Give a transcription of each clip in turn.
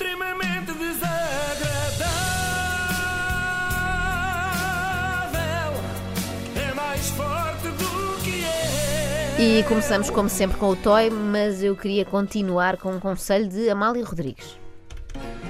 extremamente desagradável. É mais forte do que é. E começamos, como sempre, com o Toy, mas eu queria continuar com um conselho de Amália Rodrigues.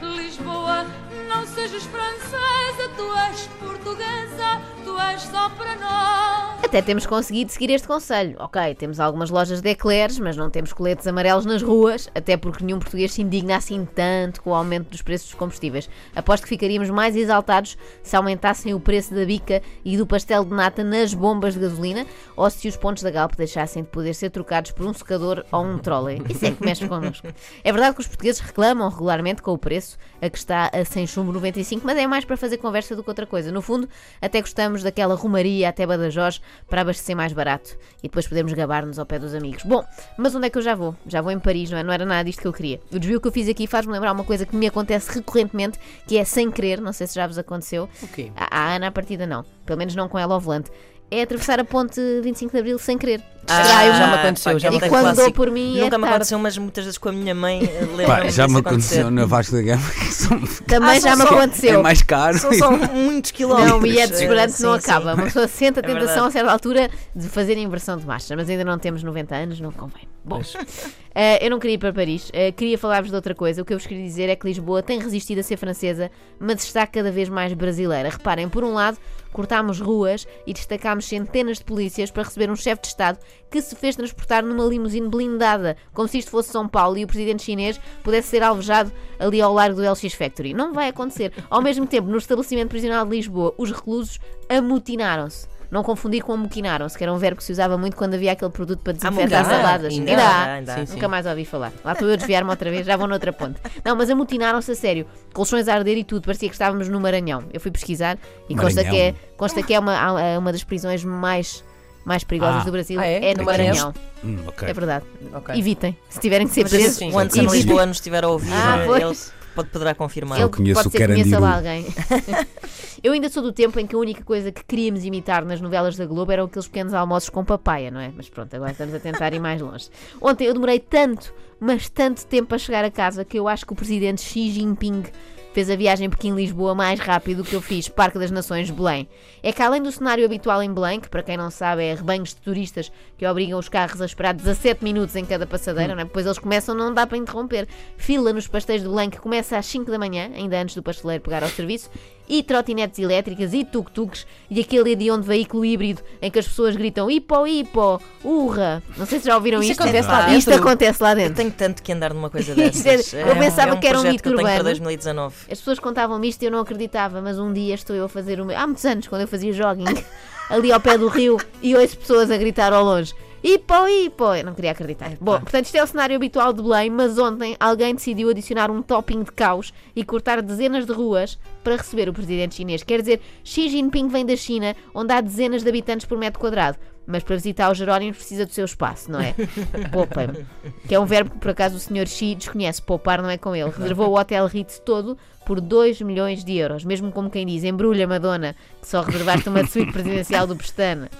Lisboa, não sejas francesa, tu és portuguesa, tu és só para nós. Até temos conseguido seguir este conselho. Ok, temos algumas lojas de eclairs, mas não temos coletes amarelos nas ruas, até porque nenhum português se indigna assim tanto com o aumento dos preços dos combustíveis. Aposto que ficaríamos mais exaltados se aumentassem o preço da bica e do pastel de nata nas bombas de gasolina ou se os pontos da Galp deixassem de poder ser trocados por um secador ou um trolley. Isso é que mexe connosco. É verdade que os portugueses reclamam regularmente com o preço, a que está a 100 chumbo 95, mas é mais para fazer conversa do que outra coisa. No fundo, até gostamos daquela rumaria até Badajoz para abastecer mais barato e depois podemos gabar-nos ao pé dos amigos. Bom, mas onde é que eu já vou? Já vou em Paris, não é? Não era nada disto que eu queria. O desvio que eu fiz aqui faz-me lembrar uma coisa que me acontece recorrentemente, que é sem querer, não sei se já vos aconteceu. O quê? A, a Ana, à partida, não. Pelo menos não com ela ao volante. É atravessar a ponte 25 de Abril sem querer. Distraio-me. já me aconteceu, já me E é quando dou por mim é Nunca me tarde. aconteceu, mas muitas vezes com a minha mãe eh, Pá, lembro-me já me aconteceu acontecer. na Vasco da Gama que são, Também Ah, já são me só- aconteceu. é mais caro. São só muitos quilómetros. Não, e é desesperante, Sim, não sim. acaba. Uma pessoa sente a É tentação verdade. a certa altura de fazer a inversão de marcha, mas ainda não temos 90 anos, não convém. Bom, eh, eu não queria ir para Paris, eh, queria falar-vos de outra coisa. O que eu vos queria dizer é que Lisboa tem resistido a ser francesa, mas está cada vez mais brasileira. Reparem, por um lado, cortámos ruas e destacámos centenas de polícias para receber um chefe de Estado que se fez transportar numa limusine blindada, como se isto fosse São Paulo e o presidente chinês pudesse ser alvejado ali ao largo do LX Factory. Não vai acontecer. Ao mesmo tempo, no estabelecimento prisional de Lisboa, os reclusos amotinaram-se. Não confundir com amoquinaram-se, que era um verbo que se usava muito quando havia aquele produto para desinfetar saladas. Ainda Ainda ainda. Sim, sim. Nunca mais ouvi falar. Lá estou eu a desviar-me outra vez, já vou noutra ponte. Não, mas amotinaram-se a sério. Colchões a arder e tudo, parecia que estávamos no Maranhão. Eu fui pesquisar e consta que é, consta que é uma, é uma das prisões mais, mais perigosas Ah. do Brasil. Ah, é? no No Maranhão. Hum, ok. É verdade. Ok. Evitem. Se tiverem que ser presos, se sim, o Anderson evitem. Lisboa nos estiver a ouvir, Ah, eh, foi. ele pode, poderá confirmar. Ele conheço pode o ser que conheça lá alguém. Eu ainda sou do tempo em que a única coisa que queríamos imitar nas novelas da Globo eram aqueles pequenos almoços com papaya, não é? Mas pronto, agora estamos a tentar ir mais longe. Ontem eu demorei tanto, mas tanto tempo a chegar a casa que eu acho que o presidente Xi Jinping fez a viagem Pequim-Lisboa mais rápido do que eu fiz Parque das Nações Belém. É que além do cenário habitual em Belém, que para quem não sabe é rebanhos de turistas que obrigam os carros a esperar 17 minutos em cada passadeira, não é? depois eles começam, não dá para interromper. Fila nos pastéis de Belém que começa às 5 da manhã, ainda antes do pasteleiro pegar ao serviço, e trotinetes elétricas e tuk-tuks e aquele hediondo veículo híbrido em que as pessoas gritam hipo, hipo, urra. Não sei se já ouviram Isso isto. acontece lá Isto dentro? acontece lá Eu dentro. tenho tanto que andar numa coisa Isto dessas. é- eu pensava é um que era um mito que eu tenho para urbano. 2019. As pessoas contavam-me isto e eu não acreditava, mas um dia estou eu a fazer o meu. Há muitos anos, quando eu fazia jogging, ali ao pé do rio, e ouço pessoas a gritar ao longe. Hipo, hipo! Eu não queria acreditar. Bom, portanto, isto é o cenário habitual de Belém, mas ontem alguém decidiu adicionar um topping de caos e cortar dezenas de ruas para receber o presidente chinês. Quer dizer, Xi Jinping vem da China, onde há dezenas de habitantes por metro quadrado. Mas para visitar os Jerónimos precisa do seu espaço, não é? Poupa-me. Que é um verbo que por acaso o Sr. Xi desconhece. Poupar não é com ele. Reservou o Hotel Ritz todo por 2 milhões de euros. Mesmo como quem diz, embrulha Madonna, que só reservaste uma suíte presidencial do Pestana.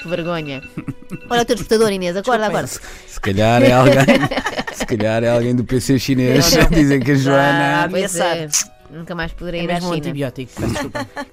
Que vergonha. Olha o teu despertador, Inês, acorda agora. Se calhar é alguém. se calhar é alguém do PC chinês. Não, não. Dizem que a Joana. Ah, Pois é, ameaçar. nunca mais poderei É ir à um China. antibiótico.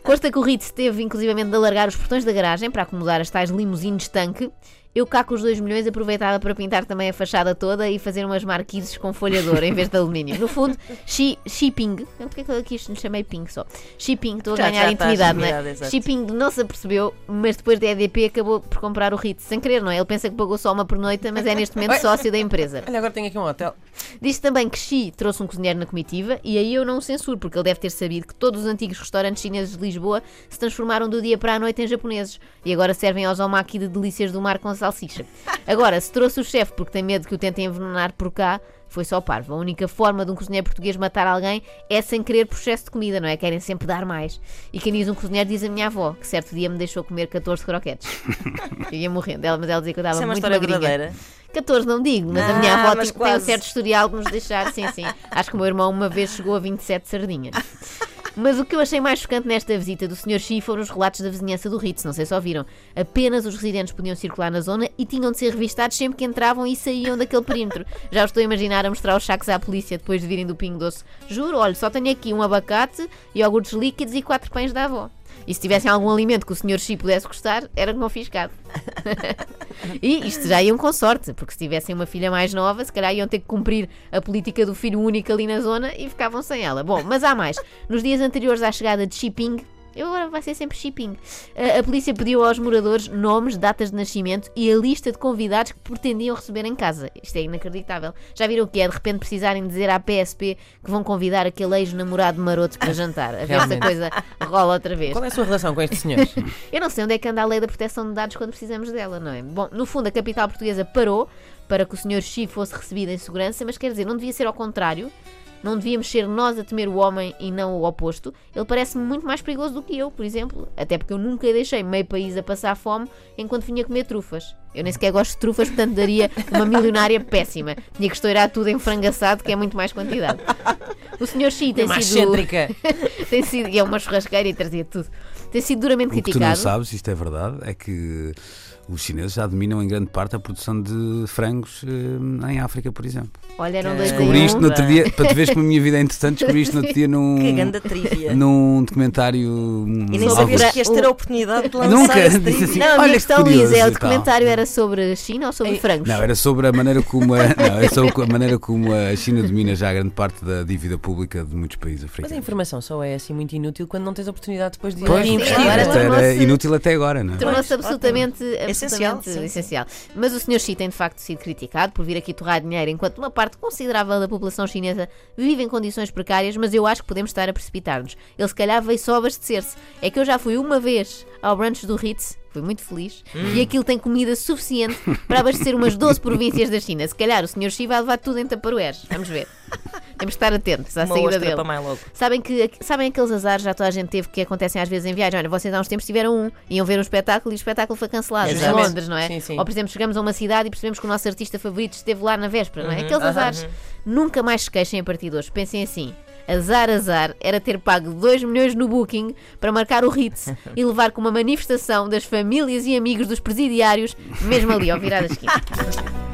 Consta que o Ritz teve inclusivamente de alargar os portões da garagem para acomodar as tais limusines tanque. Eu cá com os 2 milhões aproveitava para pintar também a fachada toda e fazer umas marquises com folhador em vez de alumínio. No fundo, Xi, Xi Ping, porque é que eu aqui lhe chamei Ping só? Xi Ping, estou a Já- ganhar já intimidade, não é? intimidado, exato. Xi Ping não se apercebeu, mas depois da EDP acabou por comprar o Ritz, sem querer, não é? Ele pensa que pagou só uma pernoita, mas é neste momento sócio da empresa. Olha, agora tenho aqui um hotel. Diz também que Xi trouxe um cozinheiro na comitiva e aí eu não o censuro, porque ele deve ter sabido que todos os antigos restaurantes chineses de Lisboa se transformaram do dia para a noite em japoneses e agora servem aos omaki de delícias do mar com salsicha. Agora, se trouxe o chefe porque tem medo que o tentem envenenar por cá, foi só parvo. A única forma de um cozinheiro português matar alguém é sem querer por excesso de comida, não é? Querem sempre dar mais. E quem diz um cozinheiro diz a minha avó, que certo dia me deixou comer 14 croquetes. Eu ia morrendo. Ela, mas ela dizia que eu estava Isso é uma muito magrinha. verdadeira. 14 não digo, mas a Ah, minha avó tem, tem um certo historial de nos deixar, sim, sim. Acho que o meu irmão uma vez chegou a 27 sardinhas. Mas o que eu achei mais chocante nesta visita do Sr. Xi foram os relatos da vizinhança do Ritz, não sei se ouviram. Apenas os residentes podiam circular na zona e tinham de ser revistados sempre que entravam e saíam daquele perímetro. Já estou a imaginar a mostrar os sacos à polícia depois de virem do Pingo Doce. Juro, olha, só tenho aqui um abacate, iogurtes líquidos e quatro pães da avó. E se tivessem algum alimento que o Sr. Xi pudesse gostar, era confiscado. e isto já iam com sorte, porque se tivessem uma filha mais nova, se calhar iam ter que cumprir a política do filho único ali na zona e ficavam sem ela. Bom, mas há mais. Nos dias anteriores à chegada de Xi Jinping, eu agora vai ser sempre shipping. A, a polícia pediu aos moradores nomes, datas de nascimento e a lista de convidados que pretendiam receber em casa. Isto é inacreditável. Já viram o que é? De repente precisarem dizer à PSP que vão convidar aquele ex-namorado maroto para jantar. A ver se a coisa rola outra vez. Qual é a sua relação com estes senhores? Eu não sei onde é que anda a lei da proteção de dados quando precisamos dela, não é? Bom, no fundo, a capital portuguesa parou para que o Sr. Xi fosse recebido em segurança, mas quer dizer, não devia ser ao contrário. Não devíamos ser nós a temer o homem e não o oposto. Ele parece-me muito mais perigoso do que eu, por exemplo. Até porque eu nunca deixei meio país a passar fome enquanto vinha comer trufas. Eu nem sequer gosto de trufas, portanto daria uma milionária péssima. Tinha que estourar tudo em frango assado, que é muito mais quantidade. O Sr. Xi tem Uma sido. excêntrica. tem sido. E é uma churrasqueira e trazia tudo. Tem sido duramente O que tu criticado. não sabes, isto é verdade, é que os chineses já dominam em grande parte a produção de frangos eh, em África, por exemplo. Olha, eram Que- dois Descobri isto no outro dia, para te veres como a minha vida é interessante, descobri isto no outro dia num, Que num documentário. E nem sabias que ias ter a oportunidade de lançar Nunca esse disse assim. Não, a Olha minha que questão, curioso Luís, é o tal. documentário era sobre a China ou sobre frangos? Não, era sobre a maneira como a, não, era sobre a maneira como a China domina já grande parte da dívida pública de muitos países Mas a africanos. informação só é assim muito inútil quando não tens a oportunidade depois de ir Pois, investigar. tornou-se- era inútil até agora, não é? Tornou-se absolutamente, Essencial, sim, sim. essencial. Mas o Sr. Xi tem de facto sido criticado por vir aqui torrar dinheiro enquanto uma parte considerável da população chinesa vive em condições precárias, mas eu acho que podemos estar a precipitar-nos. Ele se calhar veio só abastecer-se. É que eu já fui uma vez ao brunch do Ritz, fui muito feliz, e aquilo tem comida suficiente para abastecer umas 12 províncias da China. Se calhar o Sr. Xi vai levar tudo em taparoeiros. Vamos ver. Temos de estar atentos à Uma saída dele. Sabem, que, sabem aqueles azares já toda a gente teve que acontecem às vezes em viagem? Olha, vocês há uns tempos tiveram um, iam ver um espetáculo e o espetáculo foi cancelado em. Londres, não é? Sim, sim. Ou, por exemplo, chegamos a uma cidade e percebemos que o nosso artista favorito esteve lá na véspera, não é? Aqueles aham, azares. Nunca mais se queixem a partir de hoje. Pensem assim. Azar, azar, era ter pago 2 milhões no Booking para marcar o Ritz e levar com uma manifestação das famílias e amigos dos presidiários, mesmo ali ao virar a esquina.